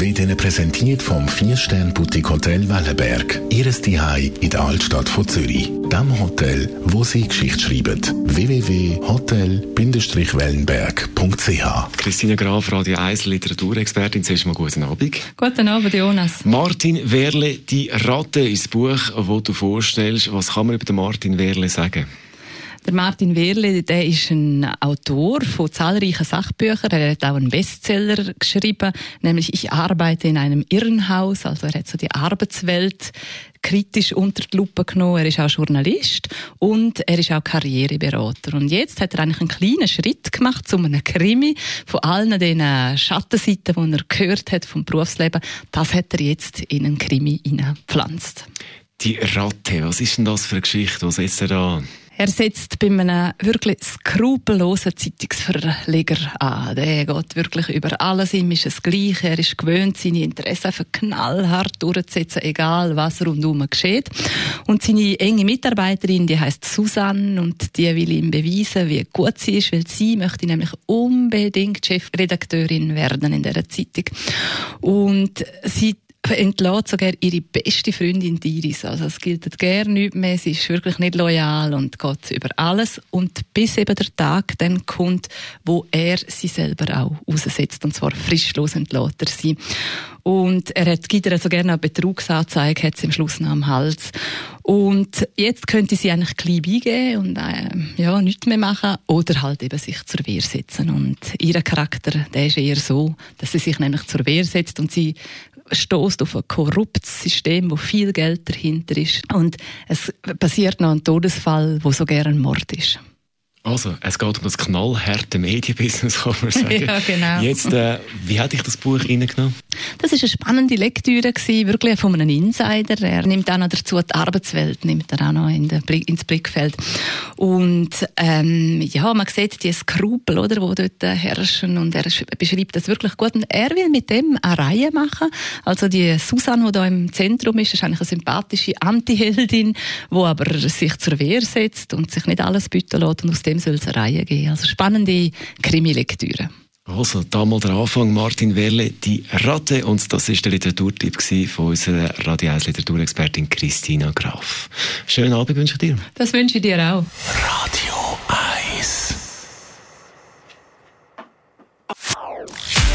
Wird Ihnen präsentiert vom 4-Stern-Boutique Hotel Wellenberg. Ihres Zuhause in der Altstadt von Zürich. Dem Hotel, wo Sie Geschichte schreiben. www.hotel-wellenberg.ch Christina Graf, Radio 1 Literaturexpertin. Zuerst mal guten Abend. Guten Abend, Jonas. Martin Werle, die Ratte ist das Buch, das du vorstellst. Was kann man über den Martin Werle sagen? Der Martin Wehrle, der ist ein Autor von zahlreichen Sachbüchern. Er hat auch einen Bestseller geschrieben, nämlich Ich arbeite in einem Irrenhaus. Also er hat so die Arbeitswelt kritisch unter die Lupe genommen. Er ist auch Journalist und er ist auch Karriereberater. Und jetzt hat er eigentlich einen kleinen Schritt gemacht zu einem Krimi von allen den Schattenseiten, die er gehört hat vom Berufsleben. Das hat er jetzt in einen Krimi hineingepflanzt. Die Ratte, was ist denn das für eine Geschichte? Was setzt er da? Er setzt bei einem wirklich skrupellosen Zeitungsverleger an. Der geht wirklich über alles. Ihm ist es gleich. Er ist gewöhnt, seine Interessen einfach knallhart durchzusetzen, egal was rundum geschieht. Und seine enge Mitarbeiterin, die heißt Susanne und die will ihm beweisen, wie gut sie ist, weil sie möchte nämlich unbedingt Chefredakteurin werden in der Zeitung. Und sie entlässt sogar ihre beste Freundin Iris. Also es gilt gar nicht mehr. Sie ist wirklich nicht loyal und geht über alles. Und bis eben der Tag dann kommt, wo er sie selber auch aussetzt. Und zwar frischlos entlässt er sie. Und er hat, gibt ihr so gerne eine Betrugsanzeige, hat sie am Schluss noch am Hals. Und jetzt könnte sie eigentlich klein beigeben und äh, ja, nichts mehr machen oder halt eben sich zur Wehr setzen. Und ihr Charakter, der ist eher so, dass sie sich nämlich zur Wehr setzt und sie stößt auf ein korruptes System, wo viel Geld dahinter ist. Und es passiert noch ein Todesfall, wo sogar ein Mord ist. Also, es geht um das knallharte Medienbusiness, kann man sagen. ja, genau. Jetzt, äh, wie hat dich das Buch reingenommen? Das ist eine spannende Lektüre gewesen, wirklich von einem Insider. Er nimmt auch noch dazu die Arbeitswelt, nimmt er auch noch in Blick, ins Blickfeld. Und ähm, ja, man sieht die Skrupel, oder, wo dort herrschen und er beschreibt das wirklich gut. Und er will mit dem eine Reihe machen. Also die Susanne, die da im Zentrum ist, ist eigentlich eine sympathische Antiheldin, die aber sich zur Wehr setzt und sich nicht alles bieten lässt und aus dem soll es eine Reihe geben. Also spannende Krimi-Lektüre. Also, da mal der Anfang, Martin Werle, die Ratte. Und das ist der Literaturtipp von unserer Radio 1 Literaturexpertin Christina Graf. Schönen Abend wünsche ich dir. Das wünsche ich dir auch. Radio 1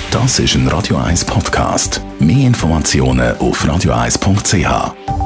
Das ist ein Radio 1 Podcast. Mehr Informationen auf radio1.ch.